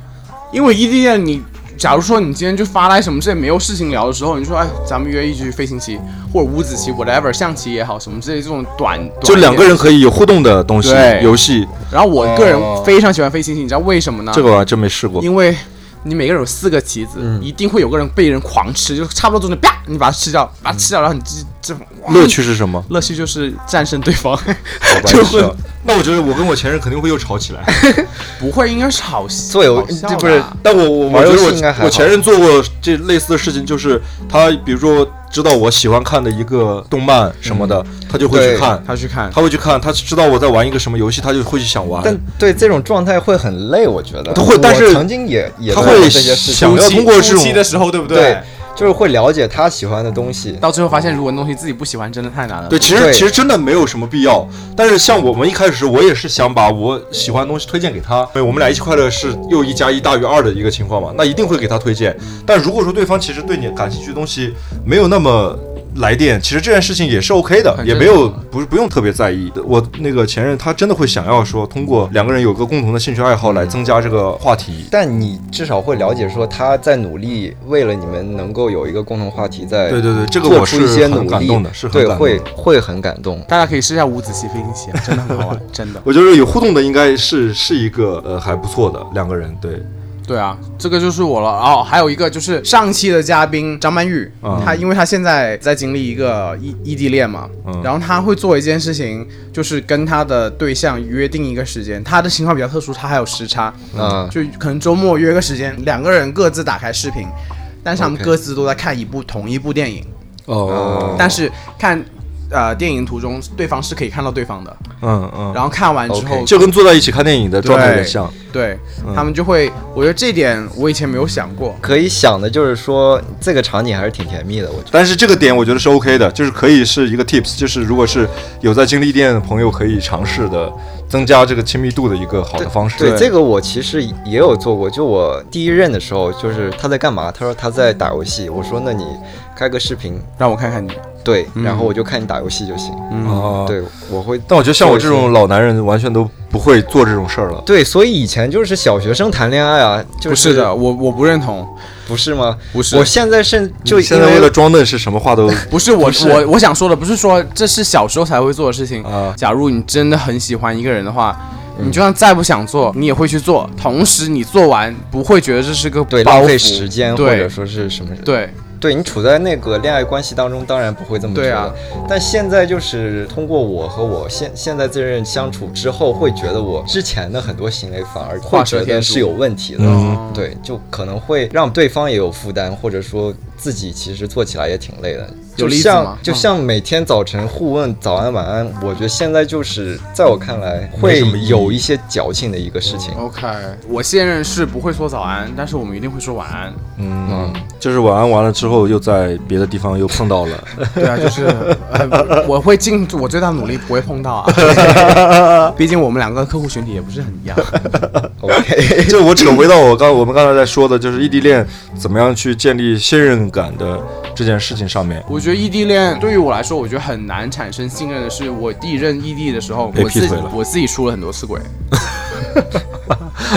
因为异地恋，你假如说你今天就发来什么之类没有事情聊的时候，你说哎，咱们约一局飞行棋或者五子棋，whatever，象棋也好，什么之类这种短，就两个人。可以有互动的东西，游戏，然后我个人非常喜欢飞行棋，你知道为什么呢？这个我还真没试过。因为你每个人有四个棋子，一定会有个人被人狂吃，就差不多中间啪，你把它吃掉，把它吃掉，然后你这这哇乐趣是什么？乐趣就是战胜对方，好吧 <laughs> 就会是啊那我觉得我跟我前任肯定会又吵起来。<laughs> 不会应该是好做游戏不是但我我我玩游觉得戏应该还我前任做过这类似的事情，就是他比如说知道我喜欢看的一个动漫什么的，他就会去看，他去看，他会去看，他知道我在玩一个什么游戏，他就会去想玩。但对这种状态会很累，我觉得。他会但是我曾经也也他会做过这些事想，要通过这种期的时候，对不对，就是会了解他喜欢的东西。到最后发现，如果东西自己不喜欢，真的太难了。对，其实其实真的没有什么必要。但是像我们一开始，我也是想把我喜欢的东西推荐给他，对，我们俩一起快乐是又一加一大于二的一个情况嘛，那一定会给他推荐。但如果说对方其实对你感兴趣的东西没有那么。来电，其实这件事情也是 OK 的，也没有不是不用特别在意。我那个前任他真的会想要说，通过两个人有个共同的兴趣爱好来增加这个话题。但你至少会了解说他在努力，为了你们能够有一个共同话题，在对对对，这个做我是出一些努很感力动的，是很对，感动会会很感动。大家可以试一下五子棋飞行棋，真的很好玩，真的。<laughs> 我觉得有互动的应该是是一个呃还不错的两个人，对，对啊，这个就是我了。哦，还有一个就是上期的嘉宾张曼玉，嗯她因为她现在在经历一个异异地恋嘛，嗯然后她会做一件事情，就是跟她的对象约定一个时间。她的情况比较特殊，她还有时差，嗯，就可能周末约个时间，两个人各自打开视频，但是他们各自都在看一部同一部电影，哦但是看。呃，电影途中对方是可以看到对方的，嗯嗯，然后看完之后就跟坐在一起看电影的状态有点像。对、他们就会，我觉得这点我以前没有想过，可以想的就是说这个场景还是挺甜蜜的，我觉得。但是这个点我觉得是 OK 的，就是可以是一个 tips，就是如果是有在经历店的朋友可以尝试的，增加这个亲密度的一个好的方式。对这个我其实也有做过，就我第一任的时候，就是他在干嘛？他说他在打游戏，我说那你开个视频，让我看看你。对，然后我就看你打游戏就行。哦，对，我会。但我觉得像我这种老男人，完全都不会做这种事儿了。对，所以以前就是小学生谈恋爱啊，就不是的，，我我不认同，不是吗？不是我现在甚就现在因为了装嫩，是什么话都 <laughs> 不是我我我想说的，不是说这是小时候才会做的事情。啊假如你真的很喜欢一个人的话，你就算再不想做，你也会去做。同时，你做完不会觉得这是个对浪费时间或者说是什么？对，对你处在那个恋爱关系当中，当然不会这么觉得。对啊但现在就是通过我和我现现在这任相处之后，会觉得我之前的很多行为反而会觉得是有问题的。嗯对，就可能会让对方也有负担，或者说自己其实做起来也挺累的。有就例子吗嗯像就像每天早晨互问早安晚安，我觉得现在就是在我看来会有一些矫情的一个事情。OK，我现任是不会说早安，但是我们一定会说晚安。嗯，就是晚安完了之后，又在别的地方又碰到了。<laughs> 对啊，就是、呃、我会尽我最大努力不会碰到啊，<laughs> 毕竟我们两个客户群体也不是很一样。<laughs> OK，就我扯回到我刚我们刚才在说的，就是异地恋怎么样去建立信任感的这件事情上面。我觉得异地恋对于我来说，我觉得很难产生信任的是，我第一任异地的时候，我自己我自己出了很多次轨。<laughs>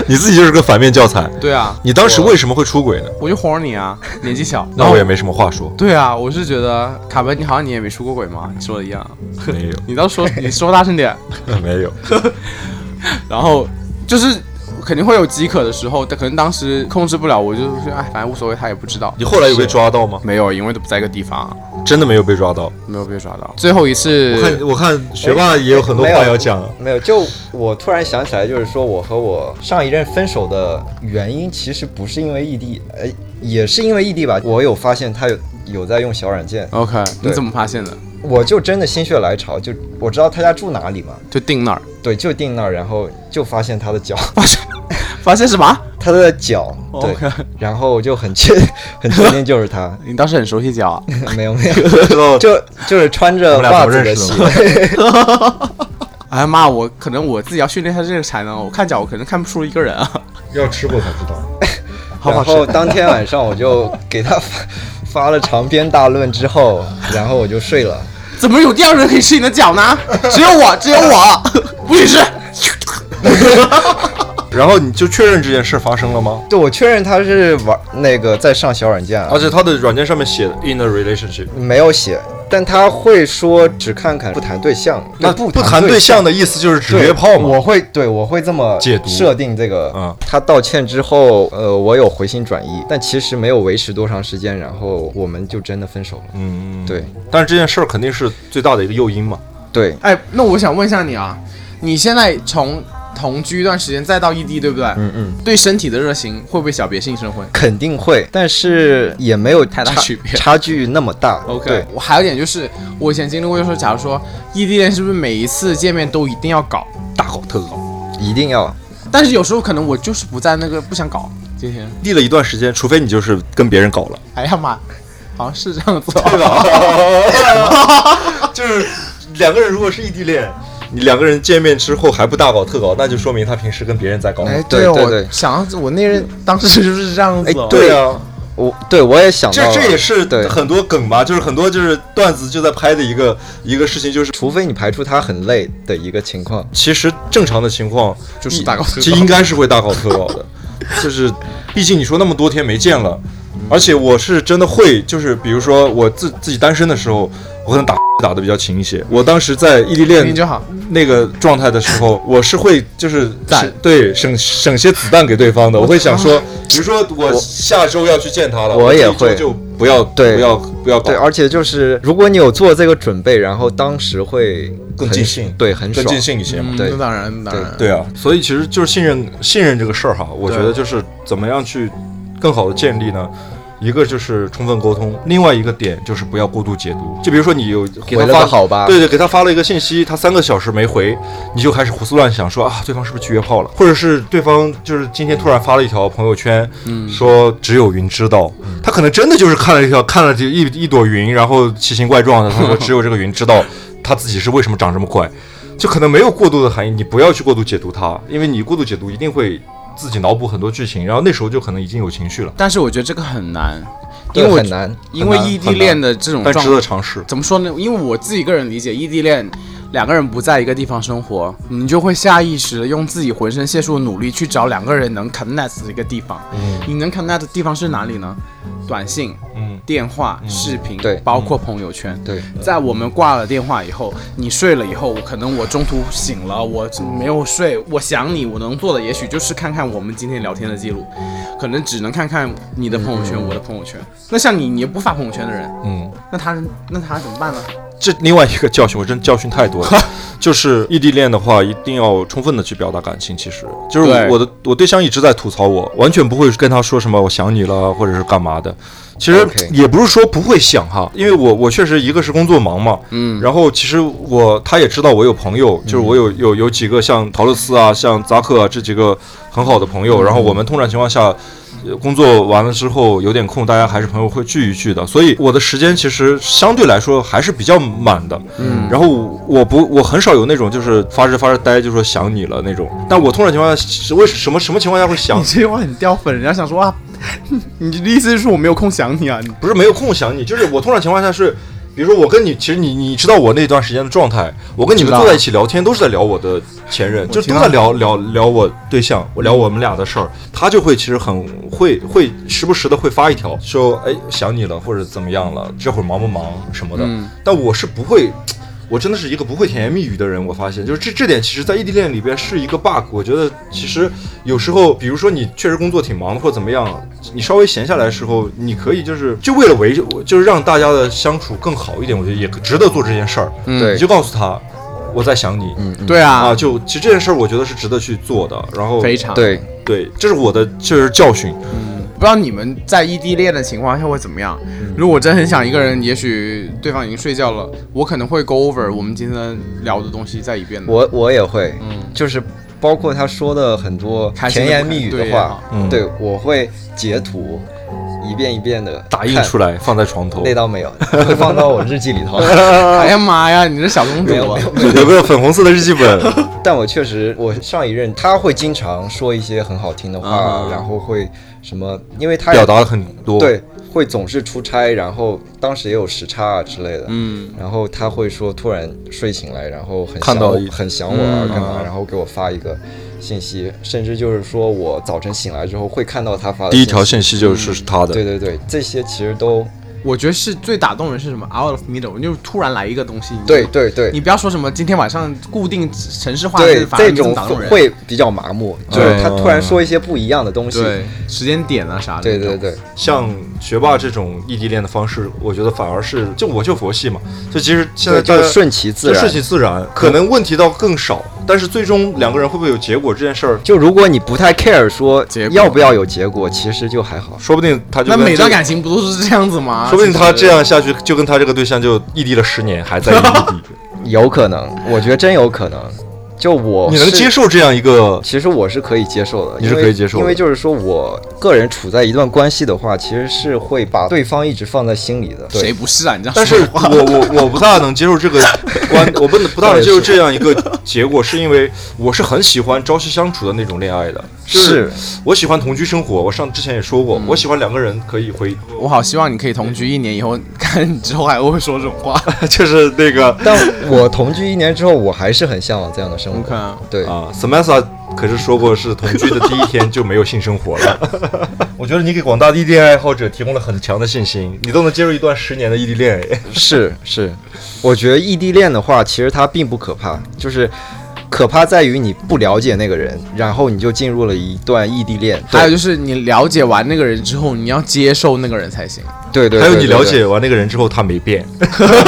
你自己就是个反面教材。<laughs> 对啊，你当时为什么会出轨呢？我就 horny 啊，年纪小。<laughs> 那我也没什么话说。对啊，我是觉得卡门，你好像你也没出过轨吗？你说的一样。没有，你倒说，你说大声点。没有。然后就是肯定会有饥渴的时候，但可能当时控制不了，我就是哎，反正无所谓，他也不知道。你后来有被抓到吗？没有，因为都不在一个地方，真的没有被抓到。没有被抓到。最后一次，我看我看学霸也有很多话要讲。没有，就我突然想起来，就是说我和我上一任分手的原因，其实不是因为异地，呃，也是因为异地吧。我有发现他有有在用小软件，OK，你怎么发现的？我就真的心血来潮，就我知道他家住哪里嘛，就定那儿，对，就定那儿，然后就发现他的脚，<laughs> 发现 <laughs> 什么？他的脚，对然然后我就很确 <laughs> 很确定就是他，<laughs> 你当时很熟悉脚啊？没有没有，就就是穿着袜子的鞋，哎呀妈，我可能我自己要训练一下这个才能，我看脚我可能看不出一个人啊。要吃过才知道。然后当天晚上我就给他发发了长篇大论之后，然后我就睡了。怎么有第二个人可以吃你的脚呢？只有我，只有我，不许吃。然后你就确认这件事发生了吗？对，我确认他是玩那个在上小软件啊而，且他的软件上面写 in a relationship，没有写，但他会说只看看不谈对象，那不不谈对象的意思就是只对约炮吗？我会对我会这么解读设定这个。嗯他道歉之后，呃，我有回心转意，但其实没有维持多长时间，然后我们就真的分手了。嗯，对但是这件事儿肯定是最大的一个诱因嘛。对，哎，那我想问一下你啊，你现在从同居一段时间再到异地，对不对？嗯嗯，对身体的热情会不会小别性生会肯定会，但是也没有太大区别差距那么大。？OK，我还有一点就是，我以前经历过，就是，假如说异地恋是不是每一次见面都一定要搞大搞特搞？一定要。但是有时候可能我就是不在那个不想搞。今天，立了一段时间，除非你就是跟别人搞了，哎呀妈，好像是这样子、哦。<laughs> <laughs> 就是两个人如果是异地恋，你两个人见面之后还不大搞特搞，那就说明他平时跟别人在搞。哎，对对对我想我那人当时就是这样子、哦。对。啊，我对我也想到这了，这也是对。很多梗嘛，就是很多就是段子就在拍的一个一个事情，就是除非你排除他很累的一个情况，其实正常的情况就是大搞特搞。其实应该是会大搞特搞的，<laughs> 就是毕竟你说那么多天没见了，而且我是真的会，就是比如说我自自己单身的时候，我可能打打的比较勤一些。我当时在异地恋。那个状态的时候，<laughs> 我是会就是赞是对省省些子弹给对方的。我会想说，比如说我下周要去见他了，我也会就不要对不要不要搞对，而且就是如果你有做这个准备，然后当时会更尽兴对，很更，尽兴一些嘛。嗯，对那当然，那当然。对啊，所以其实就是信任信任这个事儿哈，我觉得就是怎么样去更好的建立呢？一个就是充分沟通，另外一个点就是不要过度解读。就比如说你有给他发好吧对对，给他发了一个信息，他三个小时没回，你就开始胡思乱想，说啊，对方是不是去约炮了？或者是对方就是今天突然发了一条朋友圈，嗯说只有云知道，他可能真的就是看了一条看了这一一朵云，然后奇形怪状的，他说只有这个云知道 <laughs> 他自己是为什么长这么快。就可能没有过度的含义，你不要去过度解读它，因为你过度解读一定会自己脑补很多剧情，然后那时候就可能已经有情绪了，但是我觉得这个很难，因为很难，因为异地恋的这种状态值得尝试。怎么说呢？因为我自己个人理解，异地恋两个人不在一个地方生活，你就会下意识的用自己浑身解数的努力去找两个人能 connect 的一个地方。嗯你能 connect 的地方是哪里呢？短信、嗯电话、视频，对包括朋友圈。对，在我们挂了电话以后，你睡了以后，可能我中途醒了，我没有睡，我想你，我能做的也许就是看看我们今天聊天的记录，可能只能看看你的朋友圈，我的朋友圈。那像你，你又不发朋友圈的人，嗯，那他那他怎么办呢？这另外一个教训，我真教训太多了。就是异地恋的话，一定要充分的去表达感情。其实就是我的我对象一直在吐槽我，完全不会跟他说什么我想你了，或者是干嘛的。其实也不是说不会想哈，因为我我确实一个是工作忙嘛，嗯，然后其实我他也知道我有朋友，就是我有有有几个像陶乐斯啊、像扎克啊这几个很好的朋友，然后我们通常情况下。呃工作完了之后有点空，大家还是朋友会聚一聚的，所以我的时间其实相对来说还是比较满的。嗯，然后我不我很少有那种就是发着发着呆就说想你了那种，但我通常情况下是为什么什么情况下会想你？这句话很掉粉，人家想说啊，<laughs> 你的意思是我没有空想你啊？你不是没有空想你，就是我通常情况下是，比如说我跟你，其实你你知道我那段时间的状态，我跟你们坐在一起聊天，都是在聊我的前任，就是都在聊聊聊我对象，我聊我们俩的事儿，他就会其实很会会时不时的会发一条说，哎想你了或者怎么样了，这会儿忙不忙？什么的，但我是不会。我真的是一个不会甜言蜜语的人，我发现就是这这点，其实，在异地恋里边是一个 bug。我觉得其实有时候，比如说你确实工作挺忙的，或者怎么样，你稍微闲下来的时候，你可以就是就为了维，就是让大家的相处更好一点，我觉得也值得做这件事儿。对你就告诉他我在想你，嗯对啊，啊，就其实这件事儿，我觉得是值得去做的。然后非常对，对，这是我的就是教训。不知道你们在异地恋的情况下会怎么样？如果我真很想一个人，也许对方已经睡觉了，我可能会 go over 我们今天聊的东西再一遍的。我我也会，就是包括他说的很多甜言蜜语的话，嗯。对我会截图，一遍一遍的打印出来放在床头，那倒没有，会放到我日记里头。<laughs> 哎呀妈呀，你这小公主啊！有个粉红色的日记本，<laughs> 但我确实，我上一任他会经常说一些很好听的话，啊。然后会什么，因为他表达了很多。对，会总是出差，然后当时也有时差啊之类的，嗯，然后他会说突然睡醒来，然后很想我看到很想我啊嗯干嘛，然后给我发一个信息，甚至就是说我早晨醒来之后会看到他发的第一条信信息就是他的。对对对，这些其实都我觉得是最打动人是什么？out of middle，就是突然来一个东西。你对对对你不要说什么今天晚上固定城市化，的对这种打动人。会比较麻木，就是他突然说一些不一样的东西，对时间点啊啥的。对对对，像学霸这种异地恋的方式，我觉得反而是就我就佛系嘛，就其实现在，就是顺其自然顺。其自然，可能问题倒更少，但是最终两个人会不会有结果这件事儿，就如果你不太 care 说结要不要有结果，其实就还好。说不定他就那每段感情不都是这样子吗？说不定他这样下去，就跟他这个对象就异地了十年，还在异地，<laughs> 有可能，我觉得真有可能。就我你能接受这样一个？其实我是可以接受的，你是可以接受的因为就是说我个人处在一段关系的话，其实是会把对方一直放在心里的。对谁不是啊？你这样但是我我我不大能接受这个关，<laughs> 我不能不大能接受这样一个结果，是因为我是很喜欢朝夕相处的那种恋爱的，就是我喜欢同居生活。我上之前也说过，我喜欢两个人可以回，我好希望你可以同居一年以后，看你之后还会不会说这种话。<laughs> 就是那个 <laughs> 但我同居一年之后，我还是很向往这样的生活。我看对，啊，Samantha 可是说过是同居的第一天就没有性生活了。<laughs> 我觉得你给广大异地恋爱好者提供了很强的信心，你都能接受一段十年的异地恋。哎是是，我觉得异地恋的话，其实它并不可怕，就是可怕在于你不了解那个人，然后你就进入了一段异地恋。对还有就是你了解完那个人之后，你要接受那个人才行。对对，还有你了解完那个人之后，他没变。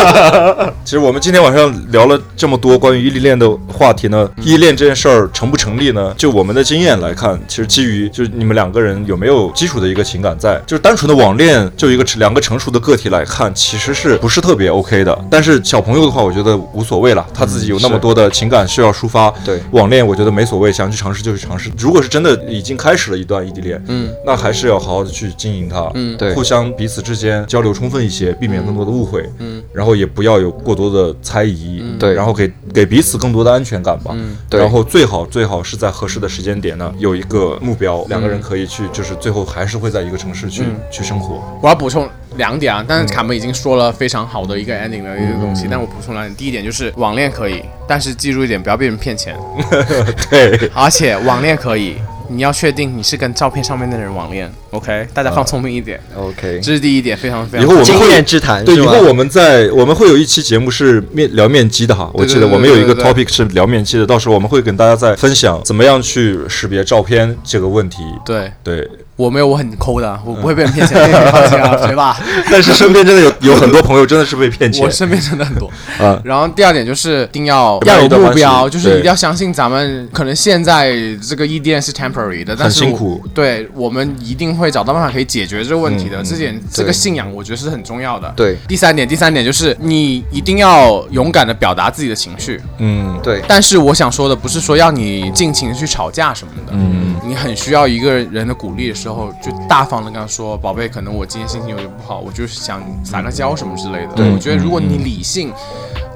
<laughs> 其实我们今天晚上聊了这么多关于异地恋的话题呢，异地恋这件事儿成不成立呢？就我们的经验来看，其实基于就是你们两个人有没有基础的一个情感在，就是单纯的网恋，就一个两个成熟的个体来看，其实是不是特别 OK 的？但是小朋友的话，我觉得无所谓了，他自己有那么多的情感需要抒发。对。网恋我觉得没所谓，想去尝试就去尝试。如果是真的已经开始了一段异地恋，嗯，那还是要好好的去经营它，嗯对。互相彼此之间交流充分一些，避免更多的误会，嗯，然后也不要有过多的猜疑，对。然后给给彼此更多的安全感吧，嗯，对。然后最好最好是在合适的时间点呢，有一个目标，两个人可以去，就是最后还是会在一个城市去、去生活，我要补充两点啊，但是卡门已经说了非常好的一个 ending 的一个东西，但我补充两点。第一点就是网恋可以，但是记住一点，不要被人骗钱。<laughs> 对，而且网恋可以，你要确定你是跟照片上面的人网恋，OK？大家放聪明一点，OK，这是第一点，非常非常。经以后我们会验之谈对，以后我们在我们会有一期节目是面聊面基的哈，我记得我们有一个 topic 是聊面基的，到时候我们会跟大家再分享怎么样去识别照片这个问题。对对，我没有，我很抠的，我不会被人骗钱，你放心啊，<laughs> 学霸。但是身边真的有 <laughs> 有很多朋友真的是被骗钱我身边真的很多。<laughs> 啊。然后第二点就是一定要要要有目标，就是一定要相信咱们可能现在这个异地恋是 temporary 的，但是辛苦对我们一定会找到办法可以解决这个问题的。这点这个信仰我觉得是很重要的。对第三点，第三点就是你一定要勇敢的表达自己的情绪。嗯，对但是我想说的不是说要你尽情的去吵架什么的，嗯，你很需要一个人的鼓励的时候，就大方的跟他说，宝贝，可能我今天心情有点不好，我就想撒个娇什么之类的。对我觉得如果你理性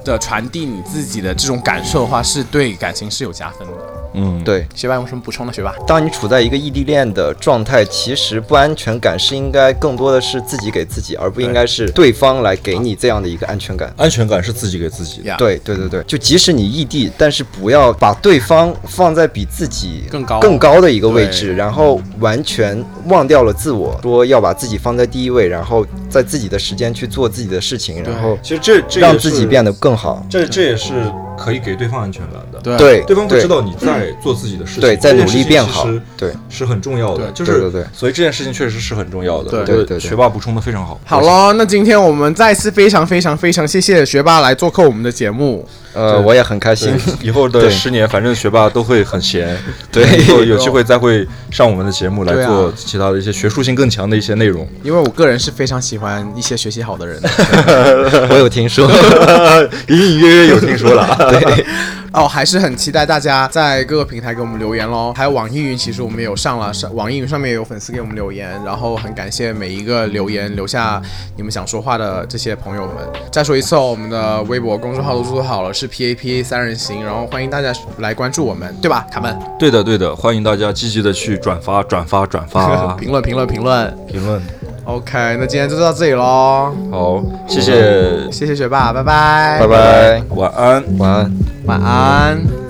的传递你自己的这种感受的话，是对感情是有加分的。嗯，对。学霸有什么补充的？学霸，当你处在一个异地恋的状态，其实不安全感是应该更多的是自己给自己，而不应该是对方来给你这样的一个安全感。安全感是自己给自己的。呀，对对对对，就即使你异地，但是不要把对方放在比自己更高更高的一个位置，然后完全忘掉了自我，说要把自己放在第一位，然后在自己的时间去做自己的事情，然后其实这这让自己变得更好。这这也是可以给对方安全感的。对对，对方会知道你在做自己的事情，对，在努力变好。对，是很重要的，对就是对对对所以这件事情确实是很重要的。对对学霸补充的非常好。好了，那今天我们再次非常非常非常谢谢学霸来做客我们的节目。呃，我也很开心。，以后的十年，反正学霸都会很闲，<laughs> 对以后有机会再会上我们的节目来做其他的一些学术性更强的一些内容。因为我个人是非常喜欢一些学习好的人。<laughs> 我有听说。<laughs> 隐隐约约有听说了，对，哦，还是很期待大家在各个平台给我们留言喽。还有网易云，其实我们也有上了，上网易云上面也有粉丝给我们留言，然后很感谢每一个留言留下你们想说话的这些朋友们。再说一次哦，我们的微博公众号都做好了，是 P A P A 三人行，然后欢迎大家来关注我们，对吧？卡门，对的对的，欢迎大家积极的去转发转发转发 <laughs> 评论评论评论。评论。OK，那今天就到这里喽，好，谢谢，谢谢学霸，拜拜，拜，拜，晚安。晚安。晚安。